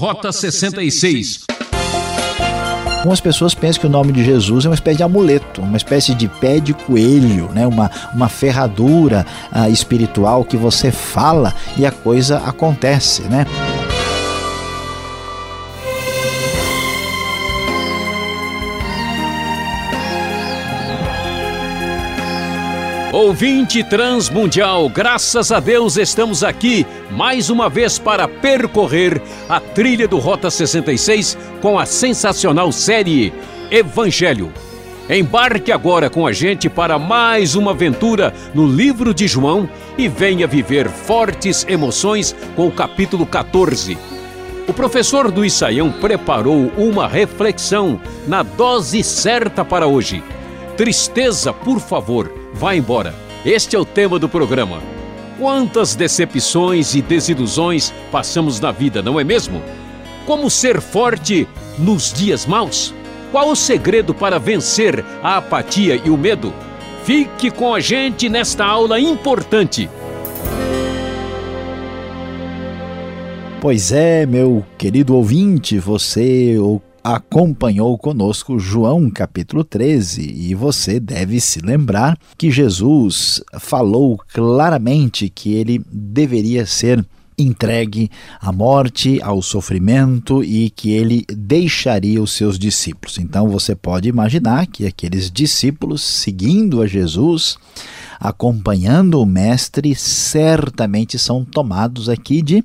Rota 66. Algumas pessoas pensam que o nome de Jesus é uma espécie de amuleto, uma espécie de pé de coelho, né? uma, uma ferradura uh, espiritual que você fala e a coisa acontece. Né? Ouvinte Transmundial, graças a Deus estamos aqui mais uma vez para percorrer a trilha do Rota 66 com a sensacional série Evangelho. Embarque agora com a gente para mais uma aventura no livro de João e venha viver fortes emoções com o capítulo 14. O professor do Isaião preparou uma reflexão na dose certa para hoje. Tristeza, por favor Vá embora. Este é o tema do programa. Quantas decepções e desilusões passamos na vida, não é mesmo? Como ser forte nos dias maus? Qual o segredo para vencer a apatia e o medo? Fique com a gente nesta aula importante. Pois é, meu querido ouvinte, você acompanhou conosco João capítulo 13 e você deve se lembrar que Jesus falou claramente que ele deveria ser entregue à morte, ao sofrimento e que ele deixaria os seus discípulos. Então você pode imaginar que aqueles discípulos seguindo a Jesus, acompanhando o mestre, certamente são tomados aqui de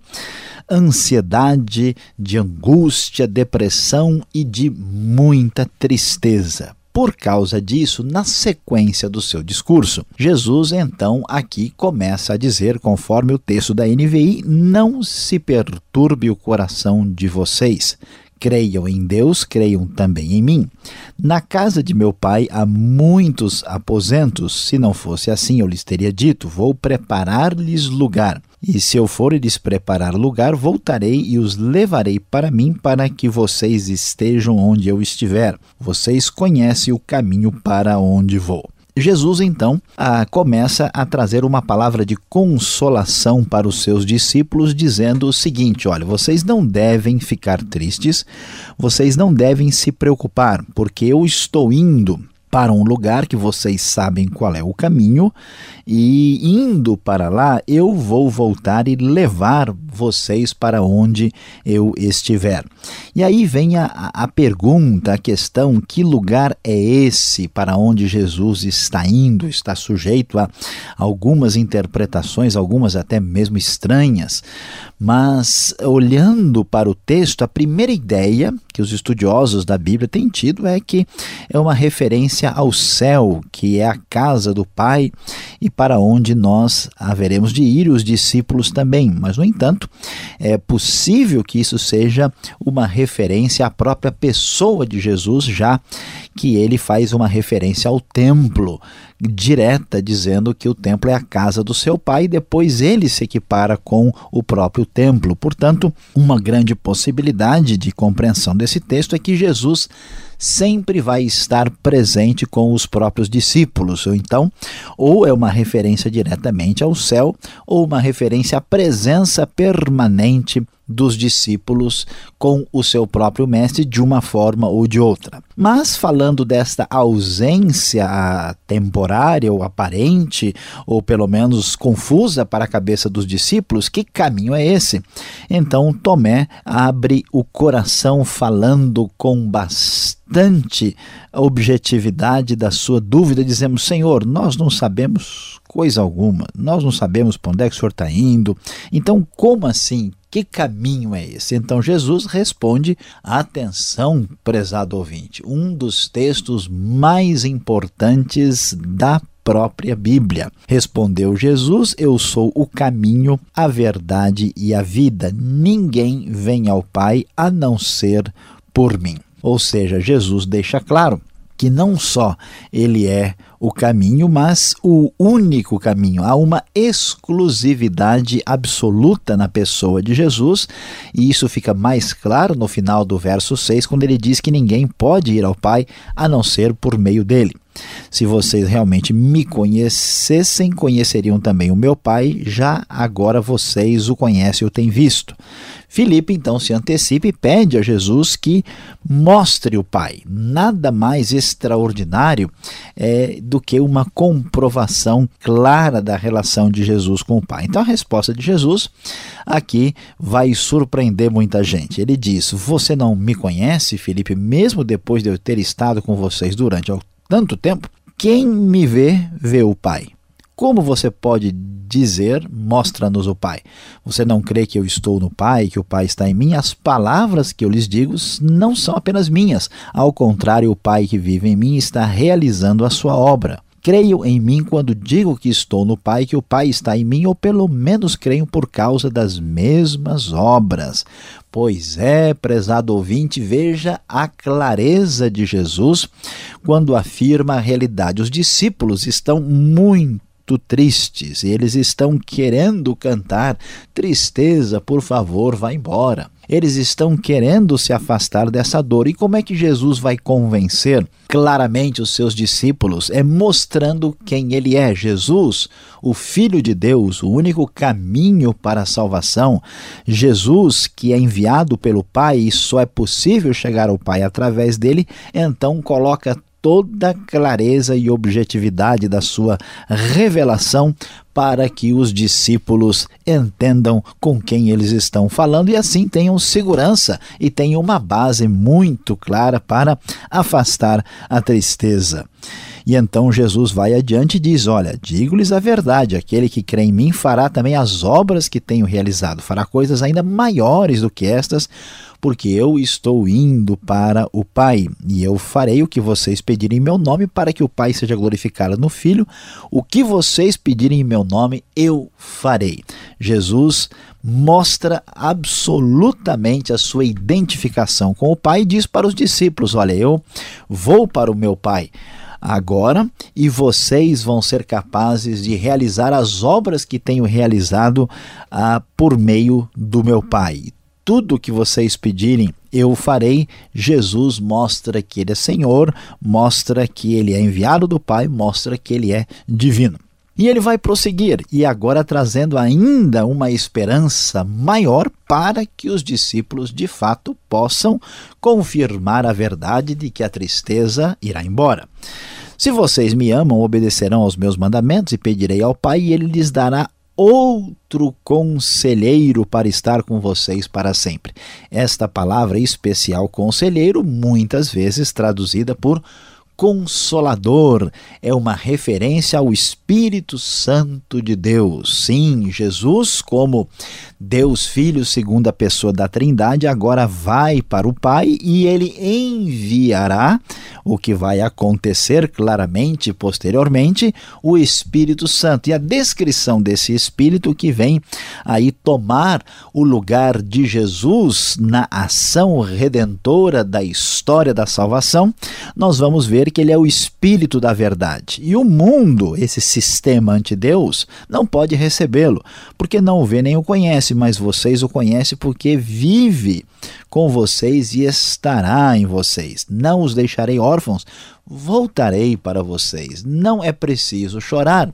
ansiedade, de angústia, depressão e de muita tristeza. Por causa disso, na sequência do seu discurso, Jesus então aqui começa a dizer, conforme o texto da NVI: Não se perturbe o coração de vocês. Creiam em Deus, creiam também em mim. Na casa de meu pai há muitos aposentos. Se não fosse assim, eu lhes teria dito: Vou preparar-lhes lugar. E se eu for lhes preparar lugar, voltarei e os levarei para mim, para que vocês estejam onde eu estiver. Vocês conhecem o caminho para onde vou. Jesus então começa a trazer uma palavra de consolação para os seus discípulos, dizendo o seguinte: olha, vocês não devem ficar tristes, vocês não devem se preocupar, porque eu estou indo para um lugar que vocês sabem qual é o caminho, e indo para lá, eu vou voltar e levar vocês para onde eu estiver. E aí vem a, a pergunta, a questão: que lugar é esse para onde Jesus está indo? Está sujeito a algumas interpretações, algumas até mesmo estranhas, mas olhando para o texto, a primeira ideia que os estudiosos da Bíblia têm tido é que é uma referência ao céu, que é a casa do Pai e para onde nós haveremos de ir, os discípulos também. Mas, no entanto, é possível que isso seja uma referência à própria pessoa de Jesus, já que ele faz uma referência ao templo direta, dizendo que o templo é a casa do seu pai, e depois ele se equipara com o próprio templo. Portanto, uma grande possibilidade de compreensão desse texto é que Jesus sempre vai estar presente com os próprios discípulos. Ou então, ou é uma referência diretamente ao céu, ou uma referência à presença permanente dos discípulos com o seu próprio mestre de uma forma ou de outra. Mas falando desta ausência temporária ou aparente, ou pelo menos confusa para a cabeça dos discípulos, que caminho é esse? Então Tomé abre o coração falando com bastante objetividade da sua dúvida, dizemos: Senhor, nós não sabemos coisa alguma, nós não sabemos para onde é que o senhor está indo, então como assim? Que caminho é esse? Então Jesus responde: atenção, prezado ouvinte, um dos textos mais importantes da própria Bíblia. Respondeu Jesus: Eu sou o caminho, a verdade e a vida. Ninguém vem ao Pai a não ser por mim. Ou seja, Jesus deixa claro que não só ele é o caminho, mas o único caminho. Há uma exclusividade absoluta na pessoa de Jesus, e isso fica mais claro no final do verso 6, quando ele diz que ninguém pode ir ao Pai a não ser por meio dele. Se vocês realmente me conhecessem, conheceriam também o meu Pai, já agora vocês o conhecem e o têm visto. Filipe então se antecipa e pede a Jesus que mostre o Pai. Nada mais extraordinário é, do que uma comprovação clara da relação de Jesus com o Pai. Então a resposta de Jesus aqui vai surpreender muita gente. Ele diz: Você não me conhece, Filipe, mesmo depois de eu ter estado com vocês durante tanto tempo? Quem me vê, vê o Pai. Como você pode dizer, mostra-nos o Pai? Você não crê que eu estou no Pai, que o Pai está em mim? As palavras que eu lhes digo não são apenas minhas. Ao contrário, o Pai que vive em mim está realizando a sua obra. Creio em mim quando digo que estou no Pai, que o Pai está em mim, ou pelo menos creio por causa das mesmas obras. Pois é, prezado ouvinte, veja a clareza de Jesus quando afirma a realidade. Os discípulos estão muito muito tristes e eles estão querendo cantar: tristeza, por favor, vá embora. Eles estão querendo se afastar dessa dor. E como é que Jesus vai convencer claramente os seus discípulos? É mostrando quem ele é. Jesus, o Filho de Deus, o único caminho para a salvação. Jesus, que é enviado pelo Pai e só é possível chegar ao Pai através dele, então coloca toda clareza e objetividade da sua revelação para que os discípulos entendam com quem eles estão falando e assim tenham segurança e tenham uma base muito clara para afastar a tristeza. E então Jesus vai adiante e diz: Olha, digo-lhes a verdade, aquele que crê em mim fará também as obras que tenho realizado, fará coisas ainda maiores do que estas, porque eu estou indo para o Pai, e eu farei o que vocês pedirem em meu nome, para que o Pai seja glorificado no Filho. O que vocês pedirem em meu nome, eu farei. Jesus mostra absolutamente a sua identificação com o Pai e diz para os discípulos: Olha, eu vou para o meu Pai agora e vocês vão ser capazes de realizar as obras que tenho realizado ah, por meio do meu Pai. Tudo que vocês pedirem, eu farei. Jesus mostra que ele é Senhor, mostra que ele é enviado do Pai, mostra que ele é divino. E ele vai prosseguir, e agora trazendo ainda uma esperança maior para que os discípulos de fato possam confirmar a verdade de que a tristeza irá embora. Se vocês me amam, obedecerão aos meus mandamentos e pedirei ao Pai, e ele lhes dará outro conselheiro para estar com vocês para sempre. Esta palavra especial conselheiro, muitas vezes traduzida por Consolador é uma referência ao Espírito Santo de Deus. Sim, Jesus, como Deus Filho, segunda pessoa da Trindade, agora vai para o Pai e ele enviará o que vai acontecer claramente posteriormente, o Espírito Santo. E a descrição desse Espírito que vem aí tomar o lugar de Jesus na ação redentora da história da salvação, nós vamos ver que ele é o Espírito da verdade. E o mundo, esse sistema anti-Deus, não pode recebê-lo, porque não o vê nem o conhece, mas vocês o conhecem porque vive com vocês e estará em vocês. Não os deixarei órfãos, voltarei para vocês. Não é preciso chorar,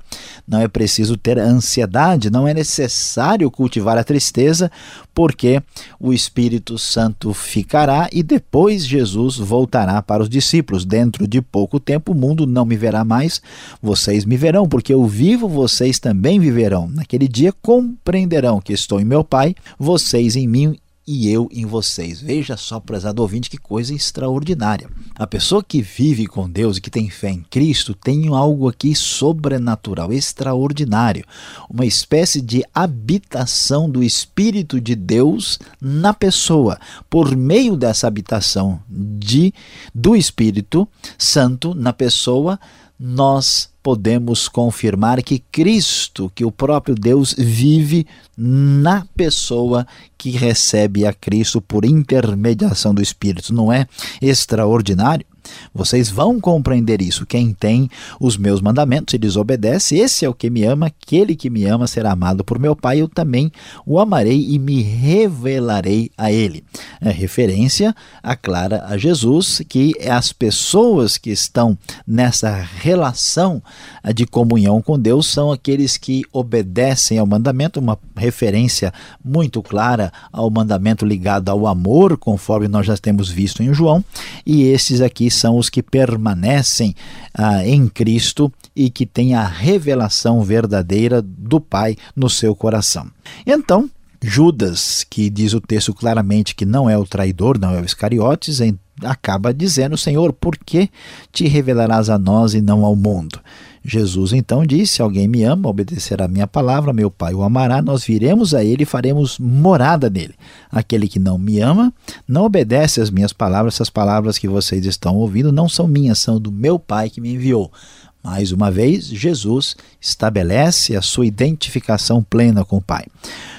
não é preciso ter ansiedade, não é necessário cultivar a tristeza, porque o Espírito Santo ficará e depois Jesus voltará para os discípulos. Dentro de pouco tempo o mundo não me verá mais, vocês me verão, porque eu vivo, vocês também viverão. Naquele dia compreenderão que estou em meu Pai, vocês em mim e eu em vocês. Veja só, prezado ouvinte, que coisa extraordinária. A pessoa que vive com Deus e que tem fé em Cristo tem algo aqui sobrenatural, extraordinário, uma espécie de habitação do Espírito de Deus na pessoa. Por meio dessa habitação de do Espírito Santo na pessoa, nós podemos confirmar que Cristo, que o próprio Deus vive na pessoa que recebe a Cristo por intermediação do Espírito. Não é extraordinário? Vocês vão compreender isso. Quem tem os meus mandamentos e lhes obedece, esse é o que me ama. Aquele que me ama será amado por meu Pai. Eu também o amarei e me revelarei a ele. É referência, aclara a Jesus, que as pessoas que estão nessa relação de comunhão com Deus são aqueles que obedecem ao mandamento, uma referência muito clara ao mandamento ligado ao amor, conforme nós já temos visto em João, e esses aqui são os que permanecem ah, em Cristo e que têm a revelação verdadeira do Pai no seu coração. Então, Judas, que diz o texto claramente que não é o traidor, não é o Iscariotes, acaba dizendo: Senhor, por que te revelarás a nós e não ao mundo? Jesus então disse: Se alguém me ama, obedecerá a minha palavra, meu Pai o amará, nós viremos a ele e faremos morada nele. Aquele que não me ama, não obedece às minhas palavras, essas palavras que vocês estão ouvindo não são minhas, são do meu Pai que me enviou. Mais uma vez, Jesus estabelece a sua identificação plena com o Pai.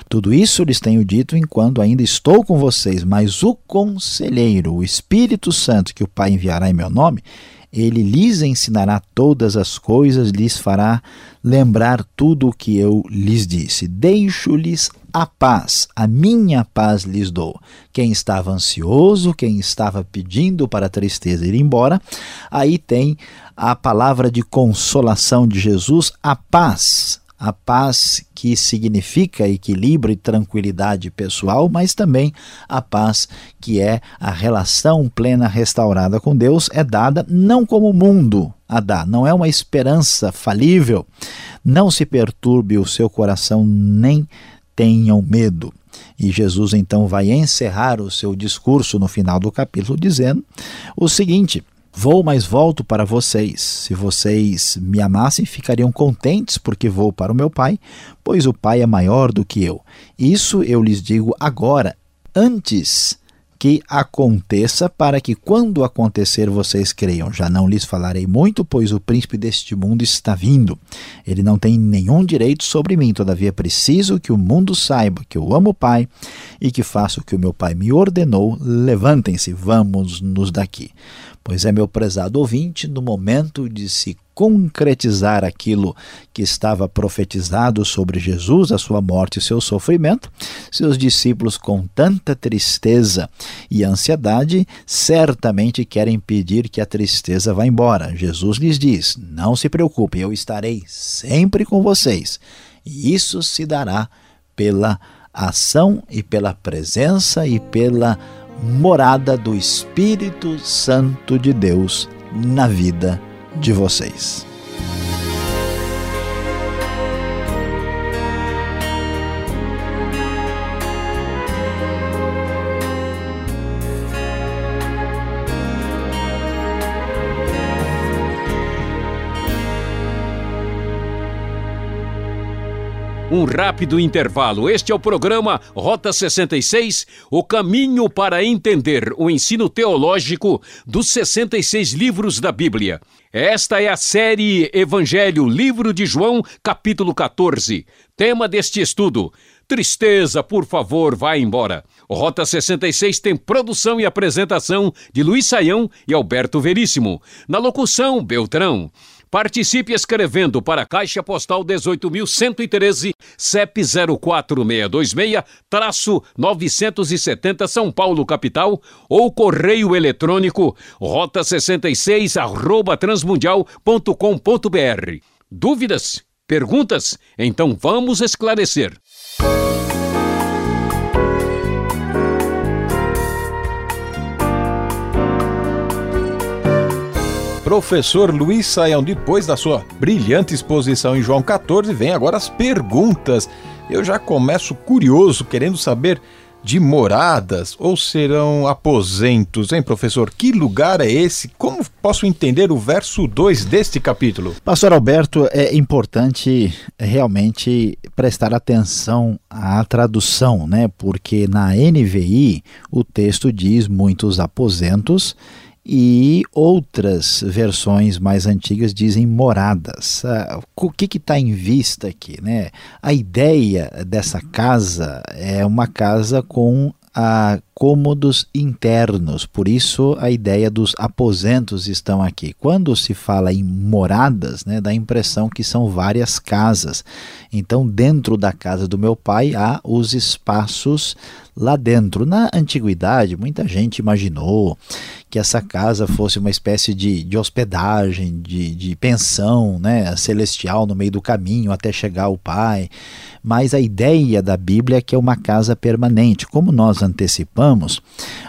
Tudo isso lhes tenho dito enquanto ainda estou com vocês, mas o conselheiro, o Espírito Santo que o Pai enviará em meu nome, ele lhes ensinará todas as coisas, lhes fará lembrar tudo o que eu lhes disse. Deixo-lhes a paz, a minha paz lhes dou. Quem estava ansioso, quem estava pedindo para a tristeza ir embora, aí tem a palavra de consolação de Jesus, a paz a paz que significa equilíbrio e tranquilidade pessoal, mas também a paz que é a relação plena restaurada com Deus, é dada não como o mundo a dá, não é uma esperança falível. Não se perturbe o seu coração, nem tenham medo. E Jesus então vai encerrar o seu discurso no final do capítulo dizendo o seguinte: Vou, mas volto para vocês. Se vocês me amassem, ficariam contentes, porque vou para o meu Pai, pois o Pai é maior do que eu. Isso eu lhes digo agora, antes que aconteça, para que quando acontecer vocês creiam. Já não lhes falarei muito, pois o príncipe deste mundo está vindo. Ele não tem nenhum direito sobre mim, todavia preciso que o mundo saiba que eu amo o Pai e que faço o que o meu Pai me ordenou. Levantem-se, vamos nos daqui. Pois é, meu prezado ouvinte, no momento de se concretizar aquilo que estava profetizado sobre Jesus, a sua morte e seu sofrimento, seus discípulos, com tanta tristeza e ansiedade, certamente querem pedir que a tristeza vá embora. Jesus lhes diz: Não se preocupem, eu estarei sempre com vocês. E isso se dará pela ação e pela presença e pela morada do Espírito Santo de Deus na vida de vocês. Um rápido intervalo. Este é o programa Rota 66, o caminho para entender o ensino teológico dos 66 livros da Bíblia. Esta é a série Evangelho, livro de João, capítulo 14. Tema deste estudo: Tristeza, por favor, vá embora. Rota 66 tem produção e apresentação de Luiz Saião e Alberto Veríssimo. Na locução, Beltrão. Participe escrevendo para a Caixa Postal 18.113, CEP 04626-970 São Paulo, capital, ou correio eletrônico rota 66 arroba transmundial.com.br. Dúvidas? Perguntas? Então vamos esclarecer. Professor Luiz Saião, depois da sua brilhante exposição em João 14, vem agora as perguntas. Eu já começo curioso, querendo saber de moradas ou serão aposentos, hein, professor? Que lugar é esse? Como posso entender o verso 2 deste capítulo? Pastor Alberto, é importante realmente prestar atenção à tradução, né? Porque na NVI o texto diz muitos aposentos e outras versões mais antigas dizem moradas. Ah, o que está em vista aqui? Né? A ideia dessa casa é uma casa com a cômodos internos, por isso a ideia dos aposentos estão aqui. Quando se fala em moradas, né, dá a impressão que são várias casas. Então, dentro da casa do meu pai há os espaços lá dentro. Na antiguidade, muita gente imaginou que essa casa fosse uma espécie de, de hospedagem, de, de pensão né, celestial no meio do caminho até chegar ao Pai. Mas a ideia da Bíblia é que é uma casa permanente. Como nós antecipamos,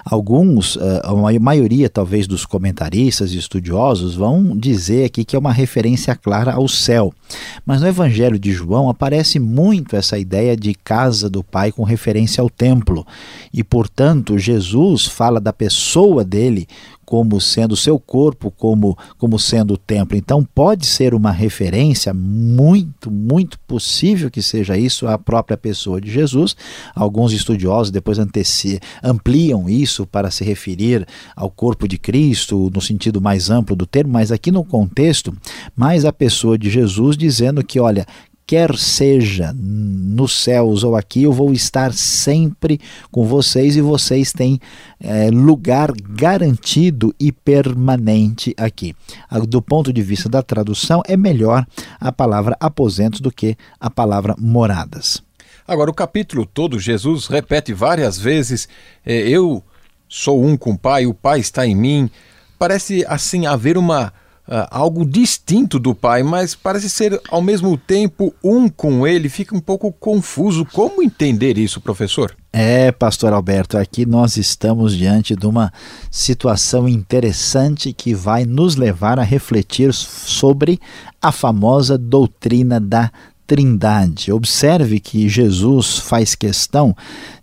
alguns, eh, a maioria talvez dos comentaristas e estudiosos vão dizer aqui que é uma referência clara ao céu. Mas no Evangelho de João aparece muito essa ideia de casa do Pai com referência ao templo. E, portanto, Jesus fala da pessoa dele como sendo seu corpo, como, como sendo o templo. Então pode ser uma referência muito, muito possível que seja isso à própria pessoa de Jesus. Alguns estudiosos depois ampliam isso para se referir ao corpo de Cristo no sentido mais amplo do termo, mas aqui no contexto, mais a pessoa de Jesus dizendo que, olha, quer seja nos céus ou aqui, eu vou estar sempre com vocês e vocês têm é, lugar garantido e permanente aqui. Do ponto de vista da tradução, é melhor a palavra aposentos do que a palavra moradas. Agora, o capítulo todo, Jesus repete várias vezes: é, Eu sou um com o Pai, o Pai está em mim. Parece assim haver uma uh, algo distinto do pai, mas parece ser ao mesmo tempo um com ele. Fica um pouco confuso. Como entender isso, professor? É, pastor Alberto, aqui nós estamos diante de uma situação interessante que vai nos levar a refletir sobre a famosa doutrina da Trindade. Observe que Jesus faz questão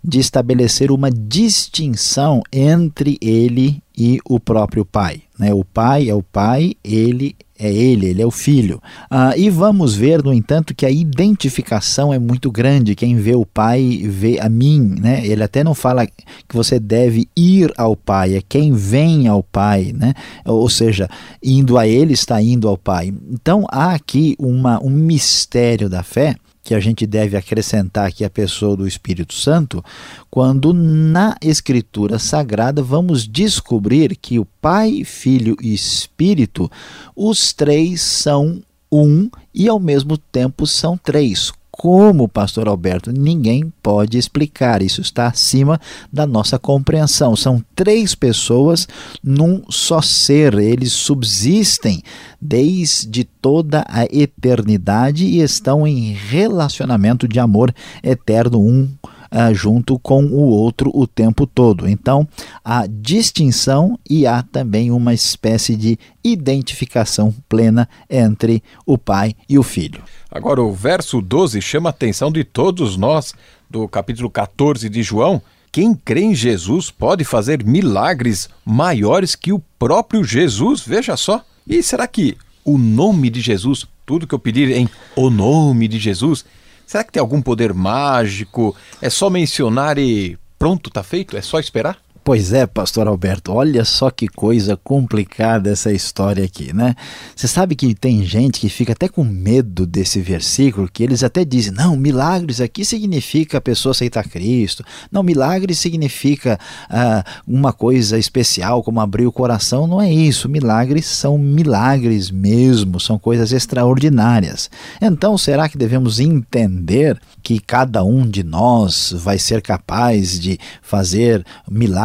de estabelecer uma distinção entre ele e o próprio Pai. Né? O Pai é o Pai, ele é ele, ele é o filho. Ah, e vamos ver, no entanto, que a identificação é muito grande. Quem vê o Pai vê a mim. Né? Ele até não fala que você deve ir ao Pai, é quem vem ao Pai. Né? Ou seja, indo a ele está indo ao Pai. Então há aqui uma, um mistério da fé que a gente deve acrescentar aqui a pessoa do Espírito Santo, quando na Escritura Sagrada vamos descobrir que o Pai, Filho e Espírito, os três são um e ao mesmo tempo são três, como, pastor Alberto, ninguém pode explicar. Isso está acima da nossa compreensão. São três pessoas num só ser. Eles subsistem desde toda a eternidade e estão em relacionamento de amor eterno um uh, junto com o outro o tempo todo. Então, há distinção e há também uma espécie de identificação plena entre o pai e o filho. Agora, o verso 12 chama a atenção de todos nós, do capítulo 14 de João. Quem crê em Jesus pode fazer milagres maiores que o próprio Jesus, veja só. E será que o nome de Jesus, tudo que eu pedir em o nome de Jesus, Será que tem algum poder mágico? É só mencionar e pronto, tá feito? É só esperar? Pois é, pastor Alberto, olha só que coisa complicada essa história aqui, né? Você sabe que tem gente que fica até com medo desse versículo, que eles até dizem: não, milagres aqui significa a pessoa aceitar Cristo, não, milagres significa ah, uma coisa especial, como abrir o coração. Não é isso, milagres são milagres mesmo, são coisas extraordinárias. Então, será que devemos entender que cada um de nós vai ser capaz de fazer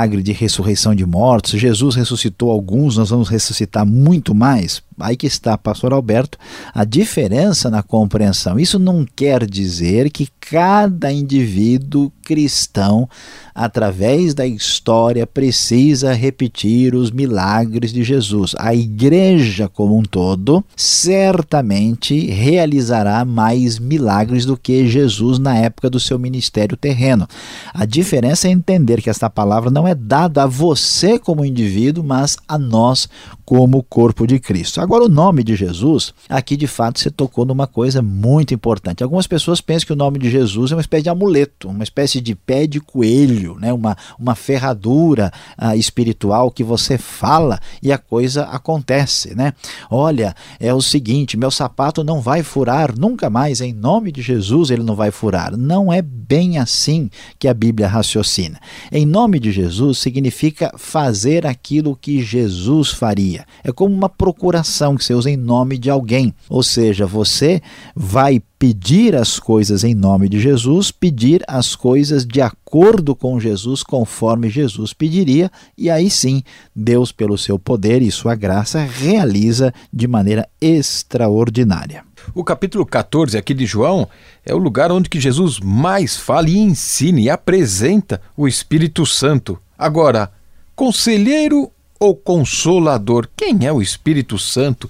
milagre de ressurreição de mortos. Jesus ressuscitou alguns, nós vamos ressuscitar muito mais. Aí que está, pastor Alberto, a diferença na compreensão. Isso não quer dizer que cada indivíduo cristão, através da história, precisa repetir os milagres de Jesus. A igreja como um todo certamente realizará mais milagres do que Jesus na época do seu ministério terreno. A diferença é entender que esta palavra não é dada a você como indivíduo, mas a nós como corpo de Cristo. Agora, o nome de Jesus, aqui de fato você tocou numa coisa muito importante. Algumas pessoas pensam que o nome de Jesus é uma espécie de amuleto, uma espécie de pé de coelho, né? uma, uma ferradura ah, espiritual que você fala e a coisa acontece. Né? Olha, é o seguinte: meu sapato não vai furar nunca mais, em nome de Jesus ele não vai furar. Não é bem assim que a Bíblia raciocina. Em nome de Jesus significa fazer aquilo que Jesus faria. É como uma procuração que você usa em nome de alguém. Ou seja, você vai pedir as coisas em nome de Jesus, pedir as coisas de acordo com Jesus, conforme Jesus pediria, e aí sim, Deus, pelo seu poder e sua graça, realiza de maneira extraordinária. O capítulo 14 aqui de João é o lugar onde que Jesus mais fala e ensina e apresenta o Espírito Santo. Agora, conselheiro ou consolador? Quem é o Espírito Santo?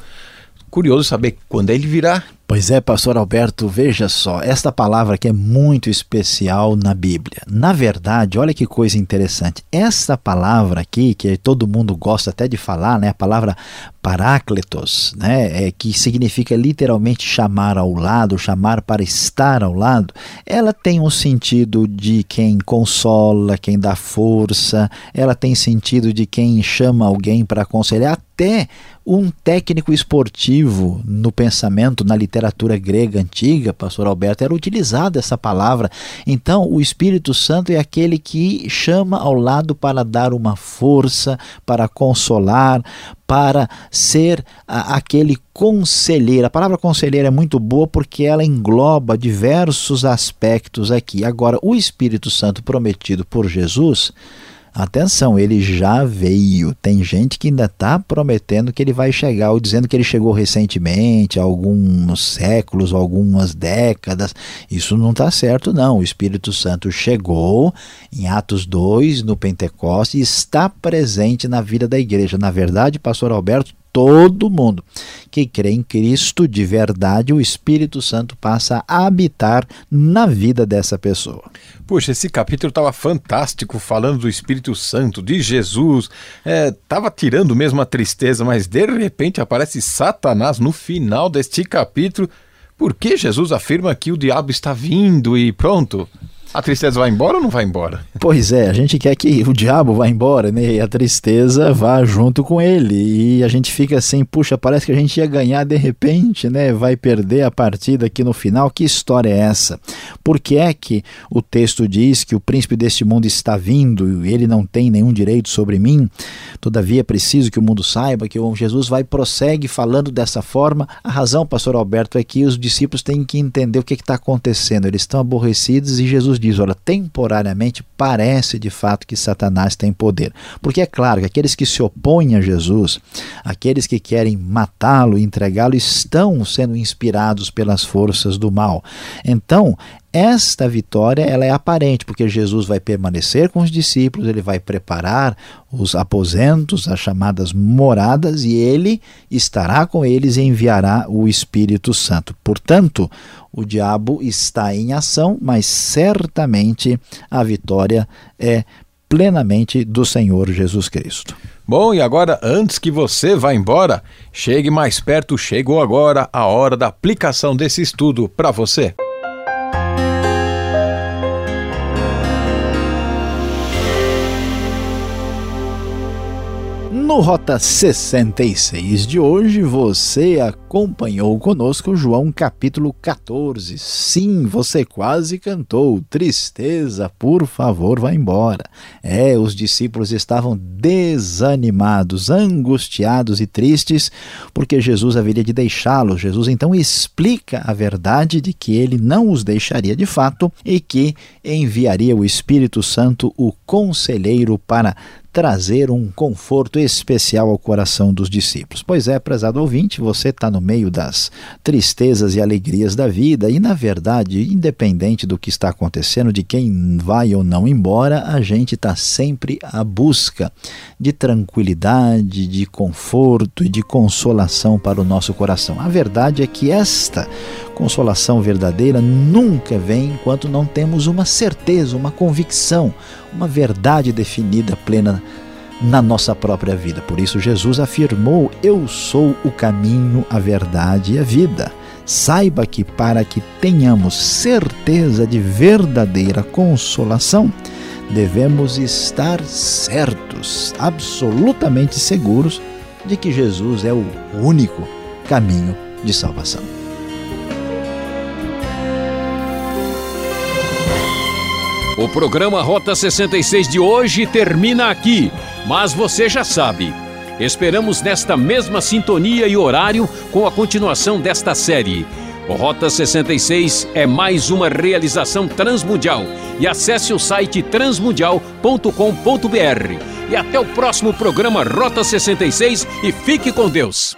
Curioso saber quando ele virá. Pois é, pastor Alberto, veja só, esta palavra que é muito especial na Bíblia. Na verdade, olha que coisa interessante. Esta palavra aqui, que todo mundo gosta até de falar, né, a palavra parácletos, né, é, que significa literalmente chamar ao lado, chamar para estar ao lado, ela tem um sentido de quem consola, quem dá força, ela tem sentido de quem chama alguém para aconselhar, até um técnico esportivo no pensamento, na literatura grega antiga, pastor Alberto, era utilizada essa palavra. Então, o Espírito Santo é aquele que chama ao lado para dar uma força, para consolar, para ser a, aquele conselheiro. A palavra conselheiro é muito boa porque ela engloba diversos aspectos aqui. Agora, o Espírito Santo prometido por Jesus Atenção, ele já veio. Tem gente que ainda está prometendo que ele vai chegar, ou dizendo que ele chegou recentemente, alguns séculos, algumas décadas. Isso não está certo, não. O Espírito Santo chegou em Atos 2, no Pentecoste, e está presente na vida da igreja. Na verdade, pastor Alberto, todo mundo que crê em Cristo de verdade, o Espírito Santo passa a habitar na vida dessa pessoa. Puxa, esse capítulo estava fantástico, falando do Espírito Santo, de Jesus, estava é, tirando mesmo a tristeza, mas de repente aparece Satanás no final deste capítulo. Por que Jesus afirma que o diabo está vindo e pronto? A tristeza vai embora ou não vai embora? Pois é, a gente quer que o diabo vá embora, né? E a tristeza vá junto com ele. E a gente fica assim, puxa, parece que a gente ia ganhar de repente, né? Vai perder a partida aqui no final. Que história é essa? Por que é que o texto diz que o príncipe deste mundo está vindo e ele não tem nenhum direito sobre mim? Todavia é preciso que o mundo saiba que o Jesus vai prossegue falando dessa forma. A razão, pastor Alberto, é que os discípulos têm que entender o que está acontecendo. Eles estão aborrecidos e Jesus diz diz, olha, temporariamente parece de fato que Satanás tem poder. Porque é claro que aqueles que se opõem a Jesus, aqueles que querem matá-lo entregá-lo, estão sendo inspirados pelas forças do mal. Então, esta vitória ela é aparente, porque Jesus vai permanecer com os discípulos, ele vai preparar os aposentos, as chamadas moradas, e ele estará com eles e enviará o Espírito Santo. Portanto, o diabo está em ação, mas certamente a vitória é plenamente do Senhor Jesus Cristo. Bom, e agora, antes que você vá embora, chegue mais perto, chegou agora a hora da aplicação desse estudo para você. No Rota 66 de hoje, você acompanhou conosco João capítulo 14. Sim, você quase cantou. Tristeza, por favor, vá embora. É, os discípulos estavam desanimados, angustiados e tristes porque Jesus haveria de deixá-los. Jesus então explica a verdade de que ele não os deixaria de fato e que enviaria o Espírito Santo, o conselheiro, para trazer um conforto especial ao coração dos discípulos. Pois é, prezado ouvinte, você está no meio das tristezas e alegrias da vida e, na verdade, independente do que está acontecendo, de quem vai ou não embora, a gente está sempre à busca de tranquilidade, de conforto e de consolação para o nosso coração. A verdade é que esta consolação verdadeira nunca vem enquanto não temos uma certeza, uma convicção, uma verdade definida plena na nossa própria vida. Por isso, Jesus afirmou: Eu sou o caminho, a verdade e a vida. Saiba que para que tenhamos certeza de verdadeira consolação, devemos estar certos, absolutamente seguros, de que Jesus é o único caminho de salvação. O programa Rota 66 de hoje termina aqui, mas você já sabe. Esperamos nesta mesma sintonia e horário com a continuação desta série. O Rota 66 é mais uma realização transmundial. E acesse o site transmundial.com.br. E até o próximo programa Rota 66 e fique com Deus.